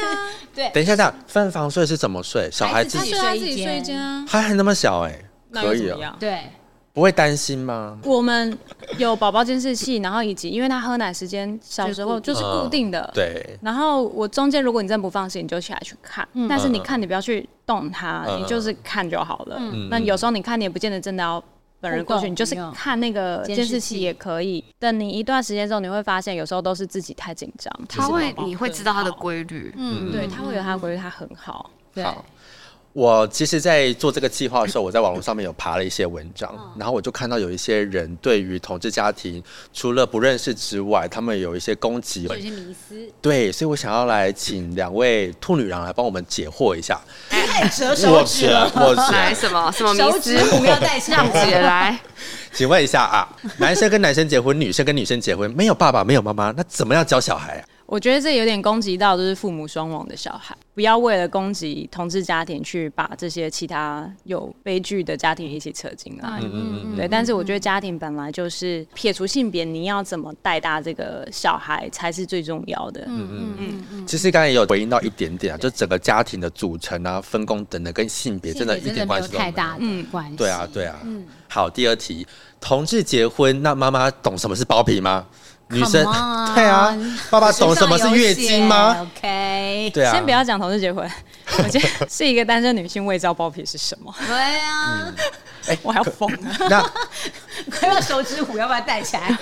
对。等一下，这样分房睡是怎么睡？小孩自己睡一间，他还那么小。哎，可以啊，对，不会担心吗？我们有宝宝监视器，然后以及因为他喝奶时间小时候就是固定的，对。然后我中间如果你真的不放心，你就起来去看，但是你看你不要去动它，你就是看就好了。那有时候你看你也不见得真的要本人过去，你就是看那个监视器也可以。等你一段时间之后，你会发现有时候都是自己太紧张，他会你会知道他的规律，嗯，对，他会有他的规律，他很好，对。我其实，在做这个计划的时候，我在网络上面有爬了一些文章，然后我就看到有一些人对于同志家庭，除了不认识之外，他们有一些攻击，有一些迷思。对，所以我想要来请两位兔女郎来帮我们解惑一下。太折手指了，来什么什么迷思？不要带上姐来，请问一下啊，男生跟男生结婚，女生跟女生结婚，没有爸爸，没有妈妈，那怎么样教小孩啊？我觉得这有点攻击到就是父母双亡的小孩，不要为了攻击同志家庭去把这些其他有悲剧的家庭一起扯进来。嗯嗯嗯。对，但是我觉得家庭本来就是撇除性别，你要怎么带大这个小孩才是最重要的。嗯嗯嗯嗯。其实刚才也有回应到一点点啊，就整个家庭的组成啊、分工等等，跟性别真的一点关系都没有。太大的关系。对啊对啊。嗯。好，第二题，同志结婚，那妈妈懂什么是包皮吗？女生对啊，爸爸懂什么是月经吗？OK，对啊，先不要讲同事结婚，我觉得是一个单身女性未知道包皮是什么。对啊，哎，我还要疯了。那 快要手指虎，要不要带起来？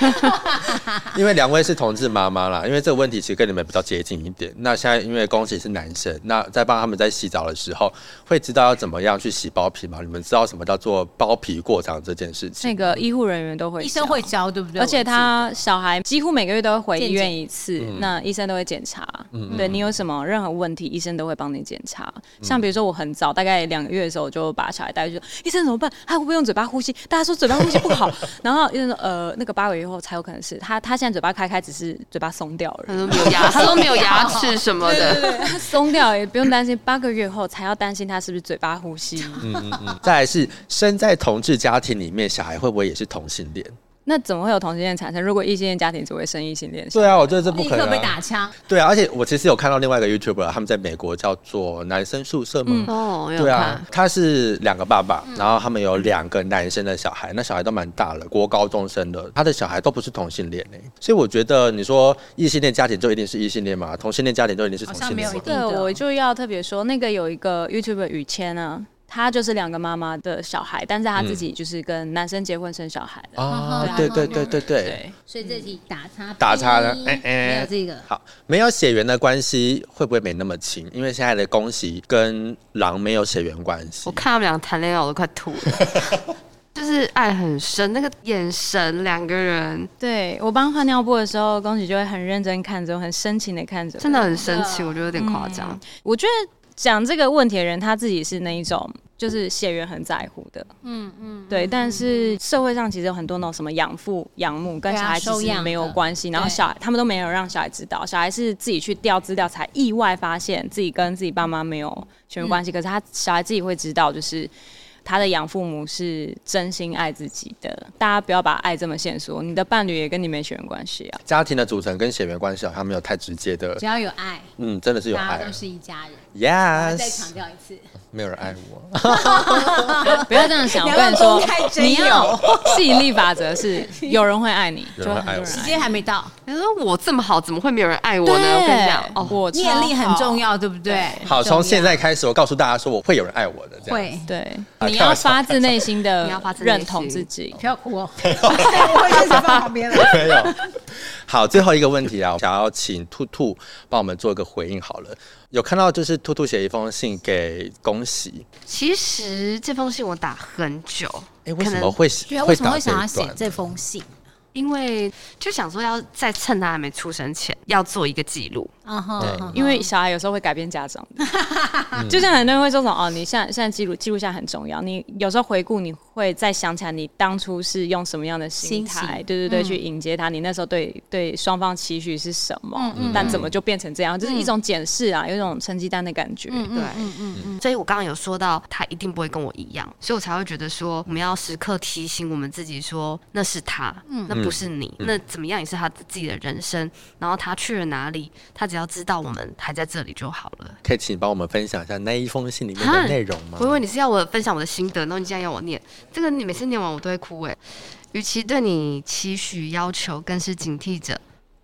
因为两位是同志妈妈啦，因为这个问题其实跟你们比较接近一点。那现在因为恭喜是男生，那在帮他们在洗澡的时候，会知道要怎么样去洗包皮吗？你们知道什么叫做包皮过长这件事情？那个医护人员都会，医生会教，对不对？而且他小孩几乎每个月都会回医院一次，那医生都会检查。嗯，对你有什么任何问题，医生都会帮你检查。像比如说我很早，大概两个月的时候，我就把小孩带去，医生怎么办？他会不会用嘴巴呼吸？大家说嘴巴呼吸不好。然后医生说，呃，那个八个月后才有可能是他，他现在嘴巴开开，只是嘴巴松掉了。他说没有牙，他说没有牙 齿什么的，松掉也不用担心。八个月后才要担心他是不是嘴巴呼吸。嗯嗯嗯。再来是生在同志家庭里面，小孩会不会也是同性恋？那怎么会有同性恋产生？如果异性恋家庭只会生异性恋？对啊，我觉得这不可能、啊。立刻被打枪。对啊，而且我其实有看到另外一个 YouTuber，他们在美国叫做男生宿舍嘛。哦、嗯，对啊，他是两个爸爸，然后他们有两个男生的小孩，那小孩都蛮大了，国高中生的，他的小孩都不是同性恋哎。所以我觉得你说异性恋家庭就一定是异性恋吗？同性恋家庭就一定是同性恋吗？对，我就要特别说，那个有一个 YouTuber 雨谦啊。他就是两个妈妈的小孩，但是他自己就是跟男生结婚生小孩的。哦，对对对对对。所以这题打叉。打叉的，哎哎，没有这个。好，没有血缘的关系会不会没那么亲？因为现在的恭喜跟狼没有血缘关系。我看他们俩谈恋爱，我都快吐了。就是爱很深，那个眼神，两个人。对，我帮换尿布的时候，恭喜就会很认真看着，很深情的看着，真的很深情，我觉得有点夸张。我觉得。讲这个问题的人，他自己是那一种，就是血缘很在乎的，嗯嗯，对。但是社会上其实有很多那种什么养父养母跟小孩其实没有关系，然后小孩他们都没有让小孩知道，小孩是自己去调资料才意外发现自己跟自己爸妈没有血缘关系，可是他小孩自己会知道，就是。他的养父母是真心爱自己的，大家不要把爱这么限缩。你的伴侣也跟你没血缘关系啊。家庭的组成跟血缘关系好像没有太直接的，只要有爱，嗯，真的是有爱，都是一家人。Yes，再强调一次，没有人爱我，不要这样想。我跟你说，你要 吸引力法则是有人会爱你，有人爱我。时间还没到，你说我这么好，怎么会没有人爱我呢？我跟你讲，哦，我念力很重要，对不对？好，从现在开始，我告诉大家说，我会有人爱我的。会，对，你要发自内心的认同自己，不要哭哦。我会一直放旁边了。没有。好，最后一个问题啊，我想要请兔兔帮我们做一个回应。好了。有看到就是兔兔写一封信给恭喜。其实这封信我打很久，哎，为什么会对，为什么会想要写这封信？因为就想说要在趁他还没出生前要做一个记录。嗯哼，对，因为小孩有时候会改变家长，就像很多人会说什么哦，你现在现在记录记录下很重要。你有时候回顾，你会再想起来你当初是用什么样的心态，对对对，去迎接他。你那时候对对双方期许是什么？但怎么就变成这样？就是一种检视啊，有一种成绩单的感觉。对，嗯嗯嗯。所以我刚刚有说到，他一定不会跟我一样，所以我才会觉得说，我们要时刻提醒我们自己说，那是他，那不是你，那怎么样也是他自己的人生。然后他去了哪里，他只要。知道我们还在这里就好了。可以请帮我们分享一下那一封信里面的内容吗？我以为你是要我分享我的心得，然后你竟然要我念这个，你每次念完我都会哭哎。与其对你期许要求，更是警惕着，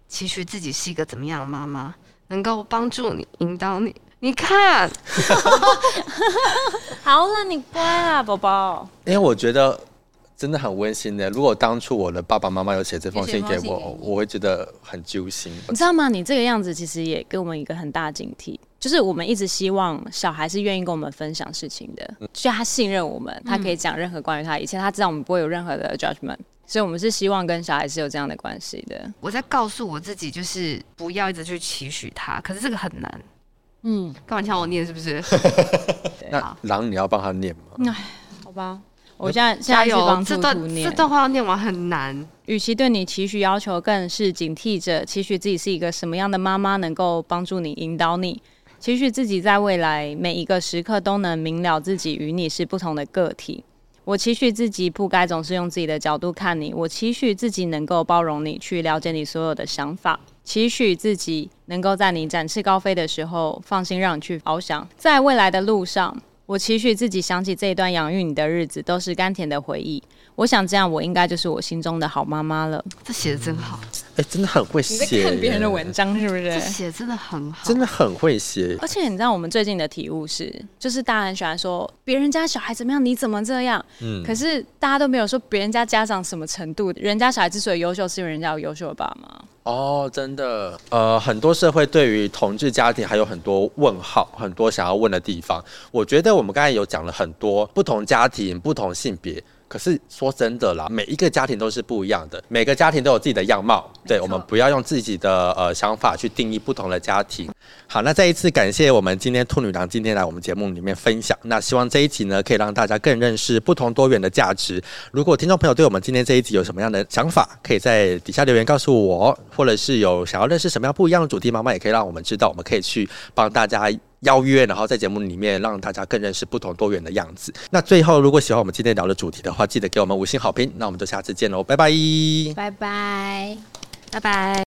期许自己是一个怎么样的妈妈，能够帮助你、引导你。你看，好了，你乖啦，宝宝。因为我觉得。真的很温馨的。如果当初我的爸爸妈妈有写这封信给我，我会觉得很揪心。你知道吗？你这个样子其实也给我们一个很大的警惕。就是我们一直希望小孩是愿意跟我们分享事情的，就他信任我们，他可以讲任何关于他一切，他知道我们不会有任何的 judgment，所以我们是希望跟小孩是有这样的关系的。我在告诉我自己，就是不要一直去期许他，可是这个很难。嗯，干嘛叫我念是不是？那狼你要帮他念吗？哎，好吧，我现在加油。这段这段话要念完很难。与其对你期许要求，更是警惕着期许自己是一个什么样的妈妈，能够帮助你、引导你。期许自己在未来每一个时刻都能明了自己与你是不同的个体。我期许自己不该总是用自己的角度看你。我期许自己能够包容你，去了解你所有的想法。期许自己能够在你展翅高飞的时候，放心让你去翱翔。在未来的路上，我期许自己想起这一段养育你的日子，都是甘甜的回忆。我想这样，我应该就是我心中的好妈妈了。这写的真好，哎、欸，真的很会写。你在看别人的文章是不是？这写真的很好，真的很会写。而且你知道，我们最近的体悟是，就是大家很喜欢说别人家小孩怎么样，你怎么这样？嗯。可是大家都没有说别人家家长什么程度，人家小孩之所以优秀，是因为人家有优秀的爸妈。哦，真的。呃，很多社会对于同志家庭还有很多问号，很多想要问的地方。我觉得我们刚才有讲了很多不同家庭、不同性别。可是说真的啦，每一个家庭都是不一样的，每个家庭都有自己的样貌。对，我们不要用自己的呃想法去定义不同的家庭。好，那再一次感谢我们今天兔女郎今天来我们节目里面分享。那希望这一集呢，可以让大家更认识不同多元的价值。如果听众朋友对我们今天这一集有什么样的想法，可以在底下留言告诉我，或者是有想要认识什么样不一样的主题，妈妈也可以让我们知道，我们可以去帮大家。邀约，然后在节目里面让大家更认识不同多元的样子。那最后，如果喜欢我们今天聊的主题的话，记得给我们五星好评。那我们就下次见喽，拜拜，拜拜，拜拜。